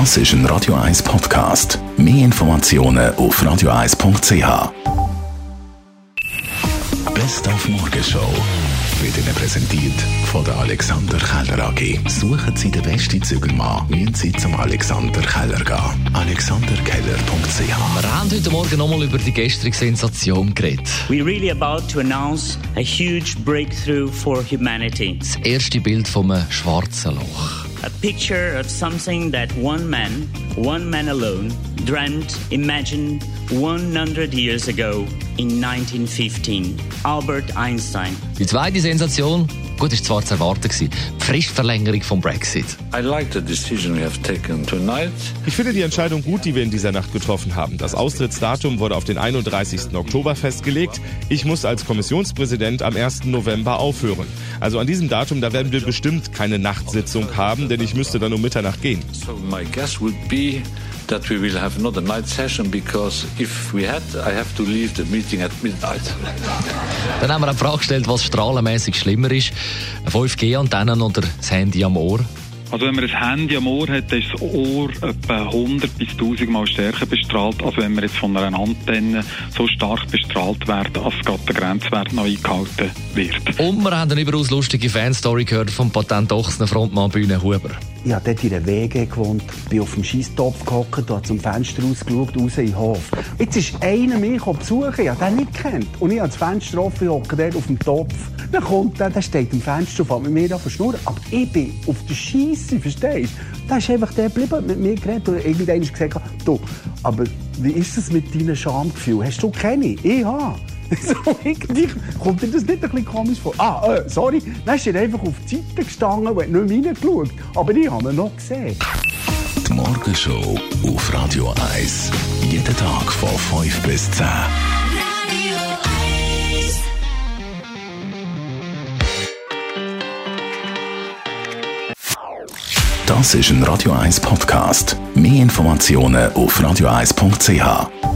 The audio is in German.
Das ist ein Radio 1 Podcast. Mehr Informationen auf radio1.ch. Best auf Morgenshow wird Ihnen präsentiert von der Alexander Keller AG. Suchen Sie den besten Zügelmann, müssen Sie zum Alexander Keller gehen. AlexanderKeller.ch Wir haben heute Morgen nochmal über die gestrige Sensation geredet. We're really about to announce a huge breakthrough for humanity. Das erste Bild vom schwarzen Loch. A picture of something that one man, one man alone, dreamt, imagined 100 years ago in 1915. Albert Einstein. Die zweite Sensation, gut, ist zwar zu erwarten gewesen, die Fristverlängerung vom Brexit. I like the decision we have taken tonight. Ich finde die Entscheidung gut, die wir in dieser Nacht getroffen haben. Das Austrittsdatum wurde auf den 31. Oktober festgelegt. Ich muss als Kommissionspräsident am 1. November aufhören. Also an diesem Datum, da werden wir bestimmt keine Nachtsitzung haben, denn ich müsste dann um Mitternacht gehen. So my guess would be that we will have not a night session because if we had, I have to leave the meeting at midnight. Dann haben wir eine Frage gestellt, was strahlenmäßig schlimmer ist. Eine 5G-Antennen oder das Handy am Ohr. Also wenn man ein Handy am Ohr hat, ist das Ohr etwa 100 bis 1000 Mal stärker bestrahlt, als wenn man jetzt von einer Antenne so stark bestrahlt wird, als gerade der Grenzwert noch eingehalten wird. Und wir haben eine überaus lustige Fanstory gehört vom Patent Ochsner Frontmann Bühne Huber. Ich habe dort in einer WG gewohnt, bin auf dem Scheisstopf gehockt, habe zum Fenster rausgeschaut, raus in den Hof. Jetzt ist einer mich besuchen, ich habe nicht kennt. Und ich habe das Fenster offen, hocke dort auf dem Topf. Dann kommt der, der steht im Fenster und fängt mit mir an zu schnurren. Aber ich bin auf der Scheisse, verstehst du? Der ist einfach der geblieben, hat mit mir geredet und irgendwann gesagt, du, aber wie ist es mit deinem Schamgefühl? Hast du keine? Ich habe. So, irgendwie kommt dir das nicht ein bisschen komisch vor? Ah, äh, sorry, dann ist er einfach auf die Seite gestanden und nicht mehr reingeschaut. Aber ich habe ihn noch gesehen. Die Morgenshow auf Radio 1. Jeden Tag von 5 bis 10. Das ist ein Radio 1 Podcast. Mehr Informationen auf radio1.ch.